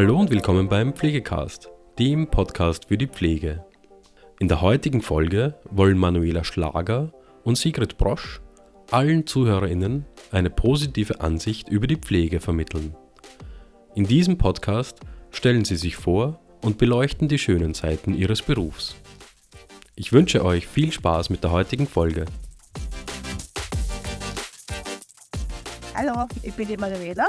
Hallo und willkommen beim Pflegecast, dem Podcast für die Pflege. In der heutigen Folge wollen Manuela Schlager und Sigrid Brosch allen ZuhörerInnen eine positive Ansicht über die Pflege vermitteln. In diesem Podcast stellen sie sich vor und beleuchten die schönen Seiten ihres Berufs. Ich wünsche euch viel Spaß mit der heutigen Folge. Hallo, ich bin die Manuela.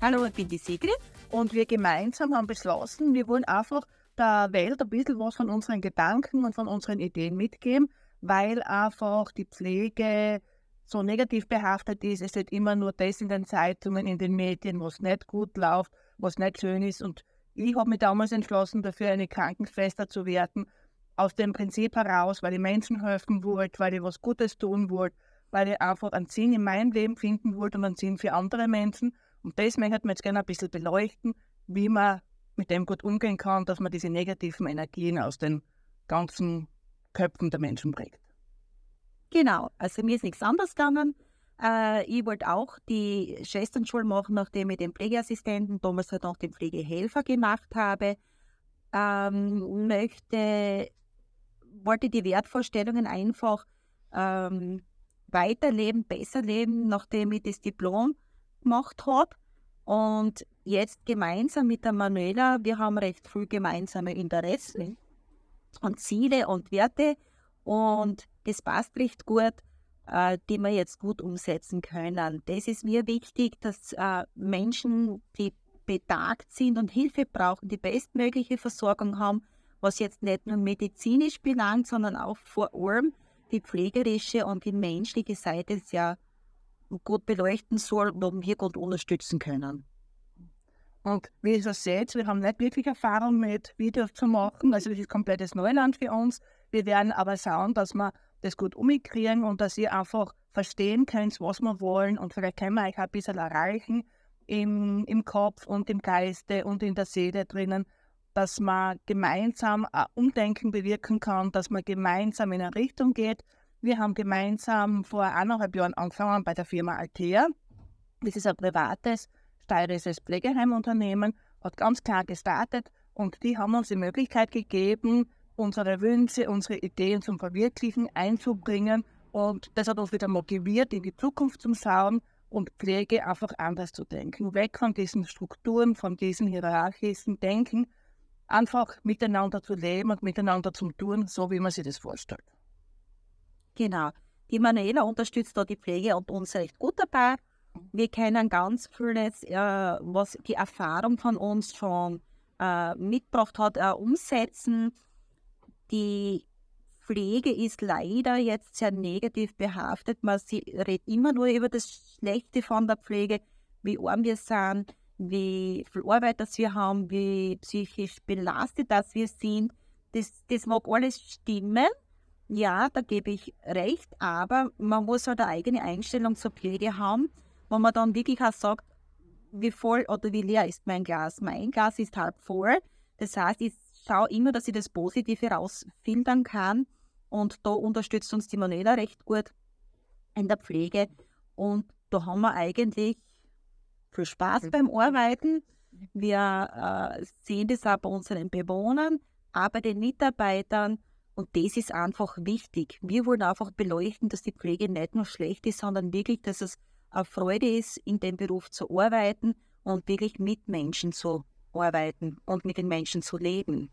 Hallo, ich bin die Sigrid. Und wir gemeinsam haben beschlossen, wir wollen einfach der Welt ein bisschen was von unseren Gedanken und von unseren Ideen mitgeben, weil einfach die Pflege so negativ behaftet ist. Es steht immer nur das in den Zeitungen, in den Medien, was nicht gut läuft, was nicht schön ist. Und ich habe mich damals entschlossen, dafür eine Krankenschwester zu werden, aus dem Prinzip heraus, weil ich Menschen helfen wollte, weil ich was Gutes tun wollte, weil ich einfach einen Sinn in meinem Leben finden wollte und einen Sinn für andere Menschen. Und das möchte ich jetzt gerne ein bisschen beleuchten, wie man mit dem gut umgehen kann, dass man diese negativen Energien aus den ganzen Köpfen der Menschen bringt. Genau, also mir ist nichts anderes gegangen. Äh, ich wollte auch die Schwesternschule machen, nachdem ich den Pflegeassistenten, damals halt auch den Pflegehelfer gemacht habe. Ähm, möchte, wollte die Wertvorstellungen einfach ähm, weiterleben, besser leben, nachdem ich das Diplom gemacht habe. Und jetzt gemeinsam mit der Manuela, wir haben recht früh gemeinsame Interessen und Ziele und Werte. Und das passt recht gut, äh, die wir jetzt gut umsetzen können. Das ist mir wichtig, dass äh, Menschen, die betagt sind und Hilfe brauchen, die bestmögliche Versorgung haben, was jetzt nicht nur medizinisch belangt, sondern auch vor allem die pflegerische und die menschliche Seite sehr gut beleuchten soll und wir gut unterstützen können. Und wie ihr das seht, wir haben nicht wirklich Erfahrung mit Videos zu machen, also das ist komplettes Neuland für uns. Wir werden aber schauen, dass wir das gut umkriegen und dass ihr einfach verstehen könnt, was wir wollen und vielleicht können wir euch ein bisschen erreichen im, im Kopf und im Geiste und in der Seele drinnen, dass man gemeinsam ein Umdenken bewirken kann, dass man gemeinsam in eine Richtung geht. Wir haben gemeinsam vor eineinhalb Jahren angefangen bei der Firma Altea. Das ist ein privates steirisches Pflegeheimunternehmen, hat ganz klar gestartet und die haben uns die Möglichkeit gegeben, unsere Wünsche, unsere Ideen zum Verwirklichen einzubringen. Und das hat uns wieder motiviert, in die Zukunft zu schauen und Pflege einfach anders zu denken. Weg von diesen Strukturen, von diesen hierarchischen Denken, einfach miteinander zu leben und miteinander zu tun, so wie man sich das vorstellt. Genau. Die Manuela unterstützt da die Pflege und uns recht gut dabei wir kennen ganz vieles, äh, was die Erfahrung von uns schon äh, mitgebracht hat, äh, umsetzen. Die Pflege ist leider jetzt sehr negativ behaftet. Man redet immer nur über das Schlechte von der Pflege, wie arm wir sind, wie viel Arbeit das wir haben, wie psychisch belastet das wir sind. Das, das mag alles stimmen. Ja, da gebe ich recht, aber man muss halt eine eigene Einstellung zur Pflege haben wo man dann wirklich auch sagt, wie voll oder wie leer ist mein Glas. Mein Glas ist halb voll. Das heißt, ich schaue immer, dass ich das Positive rausfiltern kann. Und da unterstützt uns die Manuela recht gut in der Pflege. Und da haben wir eigentlich viel Spaß beim Arbeiten. Wir äh, sehen das auch bei unseren Bewohnern, auch bei den Mitarbeitern. Und das ist einfach wichtig. Wir wollen einfach beleuchten, dass die Pflege nicht nur schlecht ist, sondern wirklich, dass es eine Freude ist, in dem Beruf zu arbeiten und wirklich mit Menschen zu arbeiten und mit den Menschen zu leben.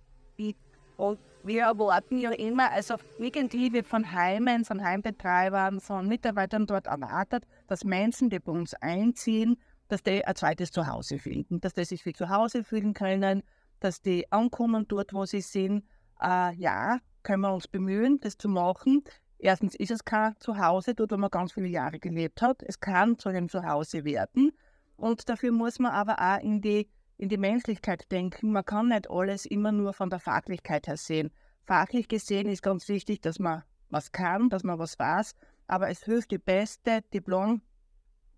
Und wir erwarten ja immer, also irgendwie wird von Heimen, von Heimbetreibern, von Mitarbeitern dort erwartet, dass Menschen, die bei uns einziehen, dass die ein zweites Zuhause finden, dass die sich wie zu Hause fühlen können, dass die ankommen dort, wo sie sind. Äh, ja, können wir uns bemühen, das zu machen. Erstens ist es kein Zuhause, dort wo man ganz viele Jahre gelebt hat. Es kann zu einem Zuhause werden. Und dafür muss man aber auch in die, in die Menschlichkeit denken. Man kann nicht alles immer nur von der Fachlichkeit her sehen. Fachlich gesehen ist ganz wichtig, dass man was kann, dass man was weiß. Aber es hilft die beste Diplom,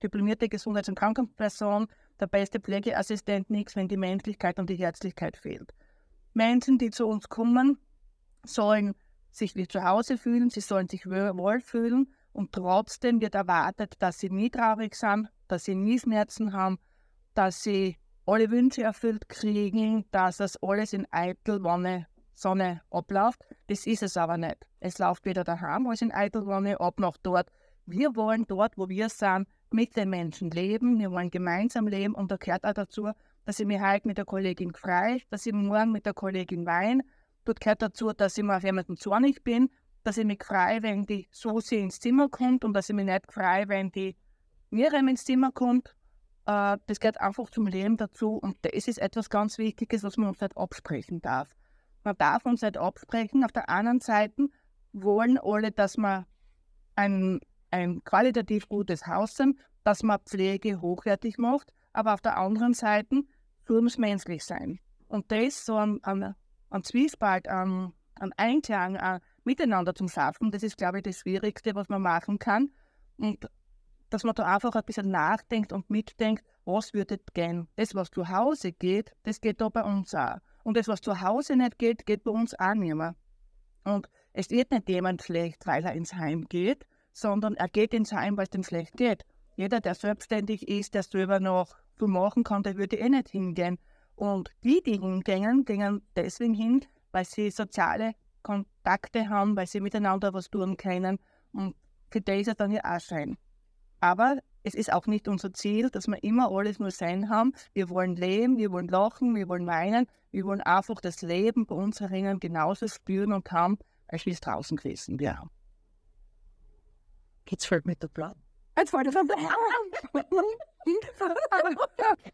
diplomierte Gesundheits- und Krankenperson, der beste Pflegeassistent nichts, wenn die Menschlichkeit und die Herzlichkeit fehlt. Menschen, die zu uns kommen, sollen sich wie zu Hause fühlen, sie sollen sich wohl fühlen und trotzdem wird erwartet, dass sie nie traurig sind, dass sie nie Schmerzen haben, dass sie alle Wünsche erfüllt kriegen, dass das alles in Eitelwanne Sonne abläuft. Das ist es aber nicht. Es läuft weder daheim als in Eitelwanne ab noch dort. Wir wollen dort, wo wir sind, mit den Menschen leben. Wir wollen gemeinsam leben und da gehört auch dazu, dass ich mich heute mit der Kollegin frei, dass ich morgen mit der Kollegin weine. Dort gehört dazu, dass ich mir auf jemanden zornig bin, dass ich mich frei, wenn die Susi ins Zimmer kommt und dass ich mich nicht frei, wenn die Miriam ins Zimmer kommt. Äh, das gehört einfach zum Leben dazu und das ist etwas ganz Wichtiges, was man uns nicht absprechen darf. Man darf uns nicht absprechen. Auf der anderen Seite wollen alle, dass man ein, ein qualitativ gutes Haus sind, dass man Pflege hochwertig macht, aber auf der anderen Seite soll es menschlich sein. Und das so ein, ein, ein Zwiespalt, ein, ein Einklang, ein Miteinander zum Schaffen, das ist, glaube ich, das Schwierigste, was man machen kann. Und dass man da einfach ein bisschen nachdenkt und mitdenkt, was würde gehen. Das, was zu Hause geht, das geht da bei uns auch. Und das, was zu Hause nicht geht, geht bei uns auch nicht mehr. Und es wird nicht jemand schlecht, weil er ins Heim geht, sondern er geht ins Heim, weil es ihm schlecht geht. Jeder, der selbstständig ist, der selber noch viel machen kann, der würde eh nicht hingehen. Und die, die hingehen, gehen deswegen hin, weil sie soziale Kontakte haben, weil sie miteinander was tun können. Und für das ist er dann ja auch schön. Aber es ist auch nicht unser Ziel, dass wir immer alles nur sein haben. Wir wollen leben, wir wollen lachen, wir wollen weinen. Wir wollen einfach das Leben bei uns herinnen genauso spüren und haben, als wir es draußen gewesen wären. Jetzt fällt mir der Plan. Jetzt fällt mir der Plan.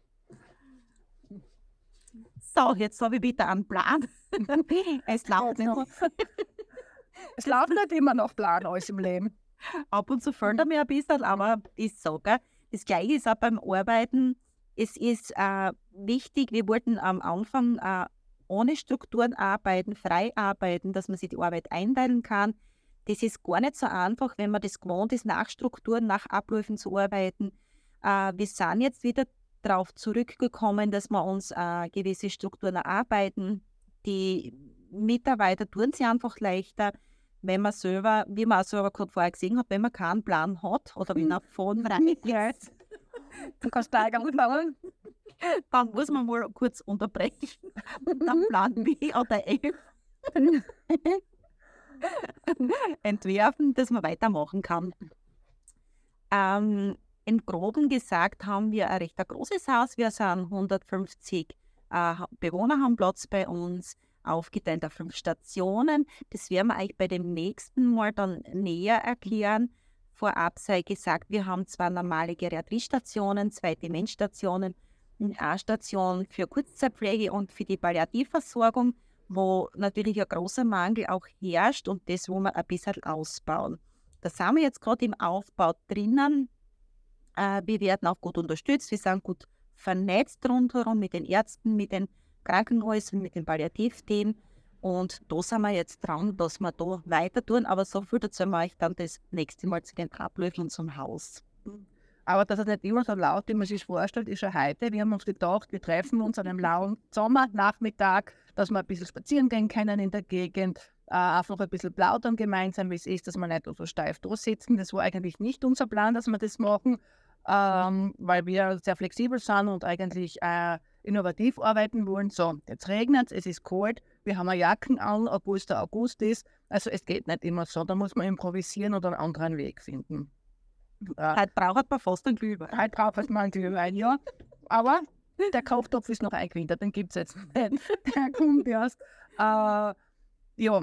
so, jetzt habe ich wieder einen Plan. es läuft nicht. es läuft nicht immer nach Plan alles im Leben. Ab und zu fällt er mir ein bisschen, aber ist so, gell? Das Gleiche ist auch beim Arbeiten. Es ist äh, wichtig, wir wollten am Anfang äh, ohne Strukturen arbeiten, frei arbeiten, dass man sich die Arbeit einteilen kann. Das ist gar nicht so einfach, wenn man das gewohnt ist, nach Strukturen, nach Abläufen zu arbeiten. Äh, wir sind jetzt wieder darauf zurückgekommen, dass wir uns äh, gewisse Strukturen erarbeiten. Die Mitarbeiter tun sie einfach leichter wenn man selber, wie man auch selber gerade vorher gesehen hat, wenn man keinen Plan hat oder wenn er von ist, du kannst gleich anfangen, dann muss man mal kurz unterbrechen dann Plan B oder F entwerfen, dass man weitermachen kann. Ähm, in Groben gesagt haben wir ein recht großes Haus. Wir sind 150 äh, Bewohner haben Platz bei uns aufgeteilt auf fünf Stationen. Das werden wir euch bei dem nächsten Mal dann näher erklären. Vorab sei gesagt, wir haben zwei normale Geriatriestationen, zwei Demenzstationen, eine Station für Kurzzeitpflege und für die Palliativversorgung, wo natürlich ein großer Mangel auch herrscht und das wollen wir ein bisschen ausbauen. Da sind wir jetzt gerade im Aufbau drinnen. Äh, wir werden auch gut unterstützt, wir sind gut vernetzt rundherum mit den Ärzten, mit den Krankenhäusern, mit den Palliativteam. Und da sind wir jetzt dran, dass wir da weiter tun. Aber so viel dazu mache ich dann das nächste Mal zu den Abläufen zum Haus. Aber dass es nicht immer so laut, wie man sich vorstellt, ist schon heute. Wir haben uns gedacht, wir treffen uns an einem lauen Sommernachmittag, dass wir ein bisschen spazieren gehen können in der Gegend, äh, einfach ein bisschen plaudern gemeinsam, wie es ist, dass wir nicht so steif da sitzen. Das war eigentlich nicht unser Plan, dass wir das machen, ähm, weil wir sehr flexibel sind und eigentlich äh, innovativ arbeiten wollen. So, jetzt regnet es, es ist kalt, wir haben Jacken an, obwohl es der August ist. Also es geht nicht immer so, da muss man improvisieren oder einen anderen Weg finden. Äh, heute braucht man fast einen Glühwein. Heute braucht man einen Glühwein, ja. Aber der Kochtopf ist noch eingewintert, den gibt es jetzt nicht. Der kommt erst. Äh, ja,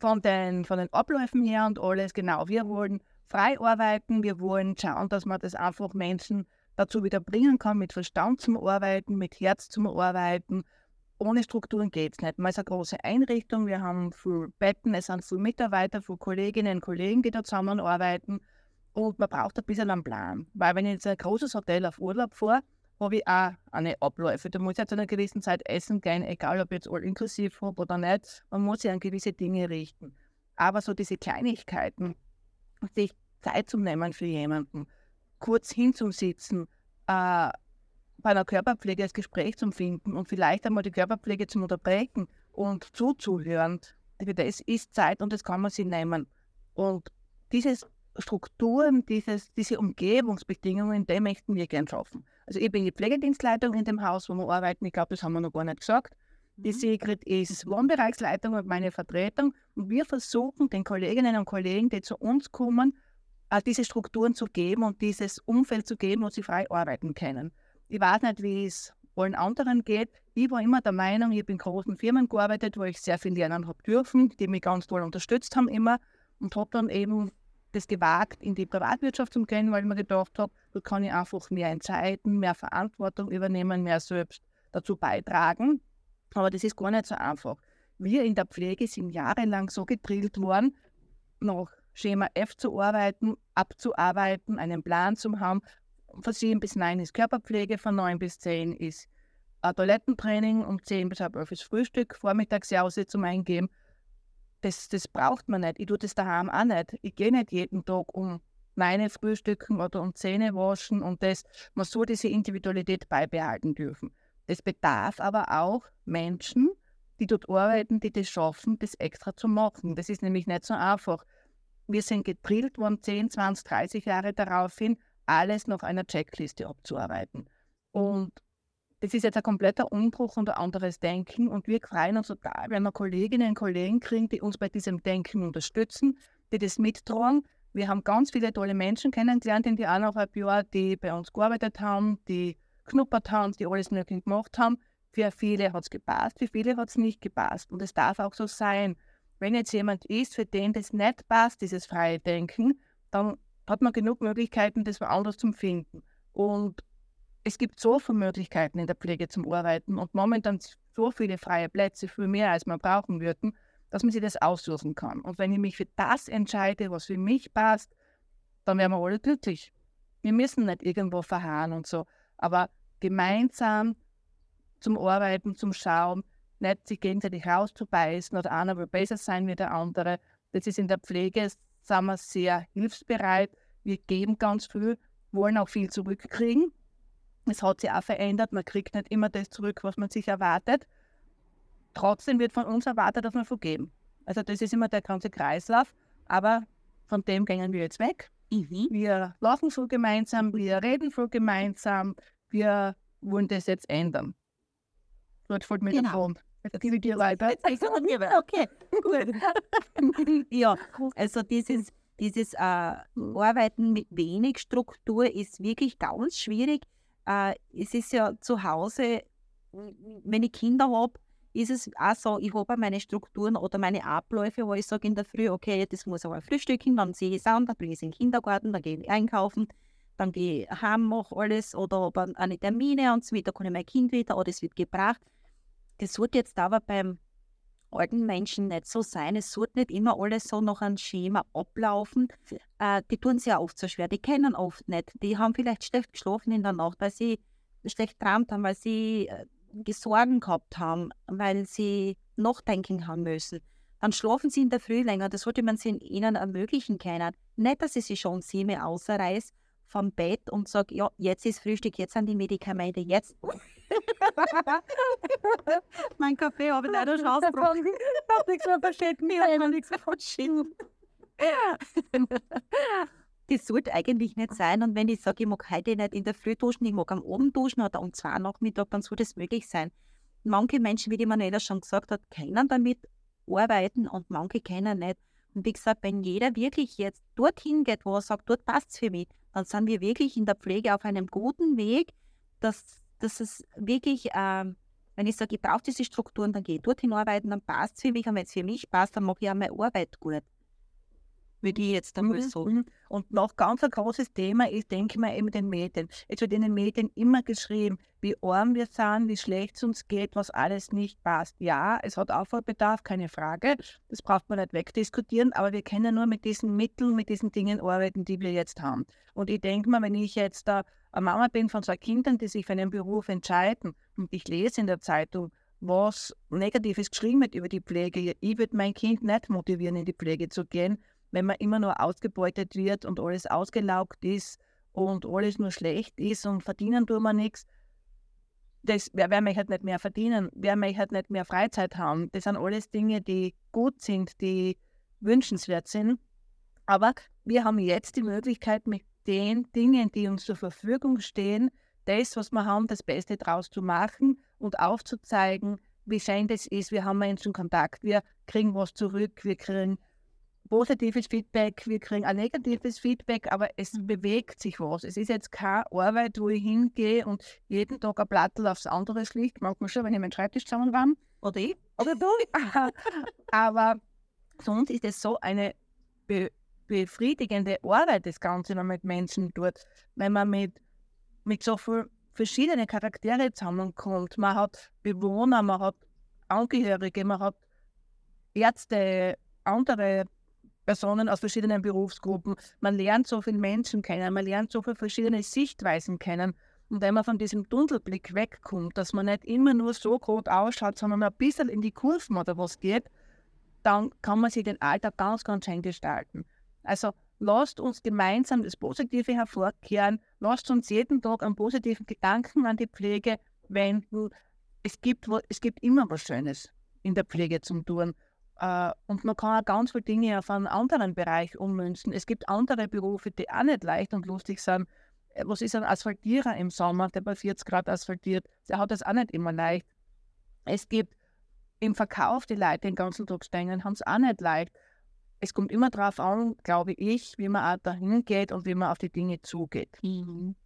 von den, von den Abläufen her und alles, genau. Wir wollen frei arbeiten, wir wollen schauen, dass man das einfach Menschen dazu wieder bringen kann, mit Verstand zum Arbeiten, mit Herz zum Arbeiten. Ohne Strukturen geht es nicht. Man ist eine große Einrichtung, wir haben viele Betten, es sind viele Mitarbeiter, viele Kolleginnen und Kollegen, die da zusammenarbeiten. Und man braucht ein bisschen einen Plan. Weil wenn ich jetzt ein großes Hotel auf Urlaub fahre, habe ich auch eine Abläufe. Da muss ich zu einer gewissen Zeit essen gehen, egal ob ich jetzt all inklusiv habe oder nicht. Man muss sich an gewisse Dinge richten. Aber so diese Kleinigkeiten, sich Zeit zu nehmen für jemanden, kurz hinzusitzen, äh, bei einer Körperpflege das Gespräch zu finden und vielleicht einmal die Körperpflege zu unterbrechen und zuzuhören. Das ist Zeit und das kann man sich nehmen. Und diese Strukturen, dieses, diese Umgebungsbedingungen, die möchten wir gern schaffen. Also ich bin die Pflegedienstleitung in dem Haus, wo wir arbeiten. Ich glaube, das haben wir noch gar nicht gesagt. Die Mhm. Sigrid ist Wohnbereichsleitung und meine Vertretung. Und wir versuchen den Kolleginnen und Kollegen, die zu uns kommen, auch diese Strukturen zu geben und dieses Umfeld zu geben, wo sie frei arbeiten können. Ich weiß nicht, wie es allen anderen geht. Ich war immer der Meinung, ich habe in großen Firmen gearbeitet, wo ich sehr viel lernen habe dürfen, die mich ganz toll unterstützt haben immer und habe dann eben das gewagt, in die Privatwirtschaft zu gehen, weil ich mir gedacht habe, da kann ich einfach mehr entscheiden, mehr Verantwortung übernehmen, mehr selbst dazu beitragen. Aber das ist gar nicht so einfach. Wir in der Pflege sind jahrelang so gedrillt worden, nach Schema F zu arbeiten, abzuarbeiten, einen Plan zu haben. Von 7 bis 9 ist Körperpflege, von 9 bis 10 ist ein Toilettentraining, um 10 bis halb 11 ist Frühstück, Vormittagsjause zum Eingeben. Das, das braucht man nicht. Ich tue das daheim auch nicht. Ich gehe nicht jeden Tag um meine Frühstücken oder um Zähne waschen und das. Man soll diese Individualität beibehalten dürfen. Das bedarf aber auch Menschen, die dort arbeiten, die das schaffen, das extra zu machen. Das ist nämlich nicht so einfach. Wir sind gedrillt worden, 10, 20, 30 Jahre darauf hin, alles nach einer Checkliste abzuarbeiten. Und das ist jetzt ein kompletter Umbruch und ein anderes Denken. Und wir freuen uns total, wenn wir Kolleginnen und Kollegen kriegen, die uns bei diesem Denken unterstützen, die das mittragen. Wir haben ganz viele tolle Menschen kennengelernt in die eineinhalb Jahre, die bei uns gearbeitet haben, die knuppert haben, die alles Mögliche gemacht haben. Für viele hat es gepasst, für viele hat es nicht gepasst. Und es darf auch so sein. Wenn jetzt jemand ist, für den das nicht passt, dieses freie Denken, dann hat man genug Möglichkeiten, das woanders zu finden. Und es gibt so viele Möglichkeiten in der Pflege zum Arbeiten und momentan so viele freie Plätze, viel mehr als wir brauchen würden, dass man sich das aussuchen kann. Und wenn ich mich für das entscheide, was für mich passt, dann werden wir alle glücklich. Wir müssen nicht irgendwo verharren und so, aber gemeinsam zum Arbeiten, zum Schauen, nicht sich gegenseitig rauszubeißen oder einer will besser sein wie der andere. Das ist in der Pflege, sind wir sehr hilfsbereit. Wir geben ganz viel, wollen auch viel zurückkriegen. Es hat sich auch verändert. Man kriegt nicht immer das zurück, was man sich erwartet. Trotzdem wird von uns erwartet, dass wir vergeben. Also das ist immer der ganze Kreislauf. Aber von dem gehen wir jetzt weg. Mhm. Wir laufen so gemeinsam, wir reden so gemeinsam. Wir wollen das jetzt ändern. Dort fällt mir Genau. der. Jetzt gebe ich dir weiter. Okay, gut. ja, also dieses, dieses äh, Arbeiten mit wenig Struktur ist wirklich ganz schwierig. Äh, es ist ja zu Hause, wenn ich Kinder habe, ist es auch so, ich habe meine Strukturen oder meine Abläufe, wo ich sage in der Früh, okay, das muss aber frühstücken, dann sehe ich es an, dann bringe ich es in den Kindergarten, dann gehe ich einkaufen, dann gehe ich heim, mache alles oder habe eine Termine und so weiter, kann ich mein Kind wieder oder es wird gebracht. Das sollte jetzt aber beim alten Menschen nicht so sein. Es sollte nicht immer alles so nach einem Schema ablaufen. Äh, die tun es ja oft so schwer. Die kennen oft nicht. Die haben vielleicht schlecht geschlafen in der Nacht, weil sie schlecht geträumt haben, weil sie äh, Sorgen gehabt haben, weil sie nachdenken haben müssen. Dann schlafen sie in der Früh länger. Das sollte man sie ihnen ermöglichen können. Nicht, dass ich sie schon sieben ausreiß vom Bett und sage, ja, jetzt ist Frühstück, jetzt sind die Medikamente, jetzt. mein Kaffee habe ich leider schon ausgebrochen. Ich habe nichts mehr versteht, mir habe nichts mehr verstanden. Das sollte eigentlich nicht sein. Und wenn ich sage, ich mag heute nicht in der Früh duschen, ich mag am Abend duschen oder um zwei Nachmittag, dann soll das möglich sein. Manche Menschen, wie die Manuela schon gesagt hat, können damit arbeiten und manche können nicht. Und wie gesagt, wenn jeder wirklich jetzt dorthin geht, wo er sagt, dort passt es für mich, dann sind wir wirklich in der Pflege auf einem guten Weg, dass, dass es wirklich, ähm, wenn ich sage, ich brauche diese Strukturen, dann gehe ich dorthin arbeiten, dann passt es für mich. Und wenn es für mich passt, dann mache ich auch meine Arbeit gut. Würde ich jetzt einmal Mhm, sagen. mhm. Und noch ganz ein großes Thema ist, denke ich mal, eben den Medien. Es wird in den Medien immer geschrieben, wie arm wir sind, wie schlecht es uns geht, was alles nicht passt. Ja, es hat Aufholbedarf, keine Frage. Das braucht man nicht wegdiskutieren, aber wir können nur mit diesen Mitteln, mit diesen Dingen arbeiten, die wir jetzt haben. Und ich denke mal, wenn ich jetzt da eine Mama bin von zwei Kindern, die sich für einen Beruf entscheiden und ich lese in der Zeitung, was Negatives geschrieben wird über die Pflege, ich würde mein Kind nicht motivieren, in die Pflege zu gehen, wenn man immer nur ausgebeutet wird und alles ausgelaugt ist und alles nur schlecht ist und verdienen tun wir nichts. Das, wer, wer möchte nicht mehr verdienen? Wer möchte nicht mehr Freizeit haben? Das sind alles Dinge, die gut sind, die wünschenswert sind. Aber wir haben jetzt die Möglichkeit, mit den Dingen, die uns zur Verfügung stehen, das, was wir haben, das Beste draus zu machen und aufzuzeigen, wie schön das ist. Wir haben Menschen Kontakt, wir kriegen was zurück, wir kriegen positives Feedback, wir kriegen ein negatives Feedback, aber es bewegt sich was. Es ist jetzt keine Arbeit, wo ich hingehe und jeden Tag ein Plattel aufs andere schlicht. Manchmal schon, wenn ich meinen Schreibtisch zusammen war. Oder ich? Oder du. aber sonst ist es so eine be befriedigende Arbeit, das Ganze, wenn man mit Menschen tut. Wenn man mit, mit so vielen verschiedenen Charaktere zusammenkommt. Man hat Bewohner, man hat Angehörige, man hat Ärzte, andere Personen aus verschiedenen Berufsgruppen. Man lernt so viele Menschen kennen, man lernt so viele verschiedene Sichtweisen kennen. Und wenn man von diesem Tunnelblick wegkommt, dass man nicht immer nur so groß ausschaut, sondern ein bisschen in die Kurven oder was geht, dann kann man sich den Alltag ganz, ganz schön gestalten. Also lasst uns gemeinsam das Positive hervorkehren, lasst uns jeden Tag einen positiven Gedanken an die Pflege wenden. Es gibt, es gibt immer was Schönes in der Pflege zum tun. Äh, und man kann auch ganz viele Dinge auf einen anderen Bereich ummünzen. Es gibt andere Berufe, die auch nicht leicht und lustig sind. Äh, was ist ein Asphaltierer im Sommer, der bei 40 Grad asphaltiert? Der hat das auch nicht immer leicht. Es gibt im Verkauf die Leute den ganzen Tag stehen, haben es auch nicht leicht. Es kommt immer darauf an, glaube ich, wie man auch dahin geht und wie man auf die Dinge zugeht. Mhm.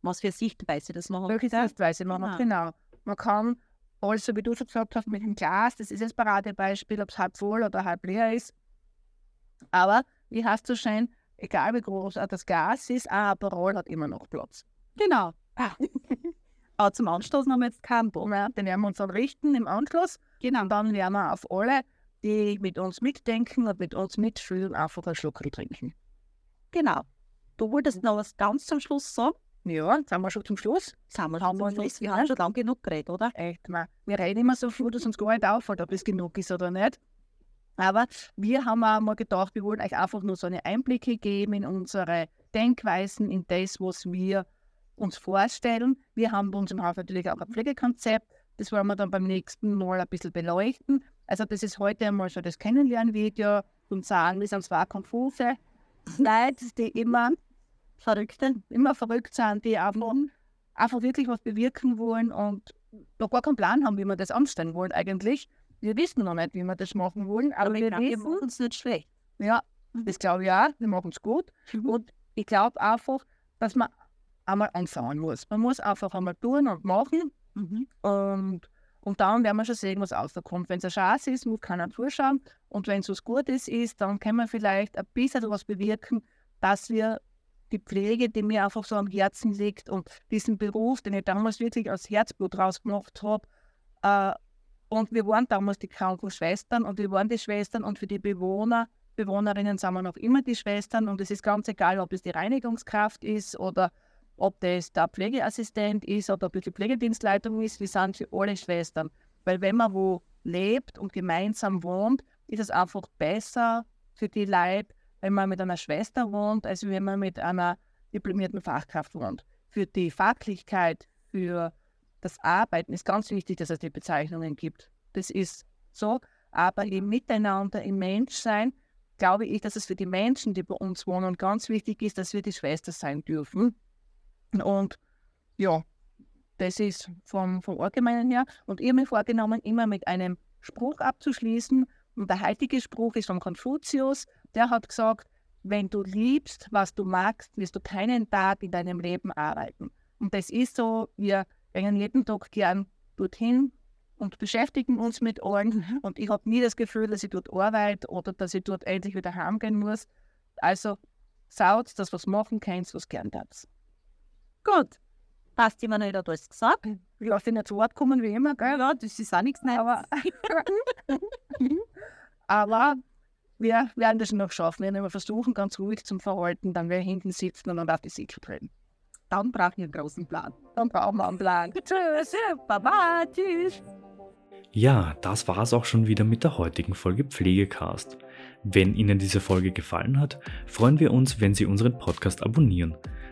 Was für Sichtweise das man hat. Welche Sichtweise man hat, genau. Man kann also, wie du schon gesagt hast, mit dem Glas, das ist das Paradebeispiel, ob es halb voll oder halb leer ist. Aber, wie hast du schon, egal wie groß das Glas ist, ein Aperol hat immer noch Platz. Genau. Ah. Aber zum Anstoßen haben wir jetzt keinen Bock. Ja, den werden wir uns dann richten im Anschluss. Genau. Und dann werden wir auf alle, die mit uns mitdenken und mit uns mitfühlen, einfach einen Schluck trinken. Genau. Du wolltest noch was ganz zum Schluss sagen? Ja, jetzt sind wir schon zum Schluss. Sind wir schon zum Schluss. Wir haben schon lange genug geredet, oder? Echt, man. Wir reden immer so viel, dass uns gar nicht auffällt, ob es genug ist oder nicht. Aber wir haben auch mal gedacht, wir wollen euch einfach nur so eine Einblicke geben in unsere Denkweisen, in das, was wir uns vorstellen. Wir haben bei uns im Haus natürlich auch ein Pflegekonzept. Das wollen wir dann beim nächsten Mal ein bisschen beleuchten. Also das ist heute einmal so das Kennenlernvideo und sagen, wir sind zwar konfuse Leute, die immer Verrückte, immer verrückt sind, die einfach, mhm. einfach wirklich was bewirken wollen und noch gar keinen Plan haben, wie wir das anstellen wollen eigentlich. Wir wissen noch nicht, wie wir das machen wollen, aber, aber wir, glaub, wir machen es nicht schlecht. Ja, das glaube ich auch. Wir machen es gut. Mhm. Und ich glaube einfach, dass man einmal anfangen muss. Man muss einfach einmal tun und machen. Mhm. Und, und dann werden wir schon sehen, was rauskommt. Wenn es eine Chance ist, muss keiner zuschauen. Und wenn es was Gutes ist, dann können wir vielleicht ein bisschen was bewirken, dass wir die Pflege, die mir einfach so am Herzen liegt und diesen Beruf, den ich damals wirklich aus Herzblut rausgemacht habe. Äh, und wir waren damals die Krankenschwestern und wir waren die Schwestern und für die Bewohner, Bewohnerinnen sind wir noch immer die Schwestern und es ist ganz egal, ob es die Reinigungskraft ist oder ob das der Pflegeassistent ist oder ob es die Pflegedienstleitung ist, wir sind für alle Schwestern. Weil wenn man wo lebt und gemeinsam wohnt, ist es einfach besser für die Leute, wenn man mit einer Schwester wohnt, als wenn man mit einer diplomierten Fachkraft wohnt. Für die Fachlichkeit, für das Arbeiten ist ganz wichtig, dass es die Bezeichnungen gibt. Das ist so, aber im Miteinander, im Menschsein, glaube ich, dass es für die Menschen, die bei uns wohnen, ganz wichtig ist, dass wir die Schwester sein dürfen. Und ja, das ist vom, vom Allgemeinen her. Und ich habe mir vorgenommen, immer mit einem Spruch abzuschließen. Und der heutige Spruch ist von Konfuzius, der hat gesagt, wenn du liebst, was du magst, wirst du keinen Tag in deinem Leben arbeiten. Und das ist so, wir gehen jeden Tag gern dorthin und beschäftigen uns mit allen. Und ich habe nie das Gefühl, dass ich dort arbeite oder dass ich dort endlich wieder heimgehen muss. Also saut, dass was machen kannst, was gern darfst. Gut. Passt immer noch hat alles gesagt. Ich lasse dich nicht zu Wort kommen wie immer, gell? Ja, das ist auch nichts Neues. Aber, aber wir werden das noch schaffen. Wir werden versuchen, ganz ruhig zu verhalten, dann wir hinten sitzen und auf die Siegel treten. Dann brauchen wir einen großen Plan. Dann brauchen wir einen Plan. tschüss, Baba, tschüss. Ja, das war es auch schon wieder mit der heutigen Folge Pflegecast. Wenn Ihnen diese Folge gefallen hat, freuen wir uns, wenn Sie unseren Podcast abonnieren.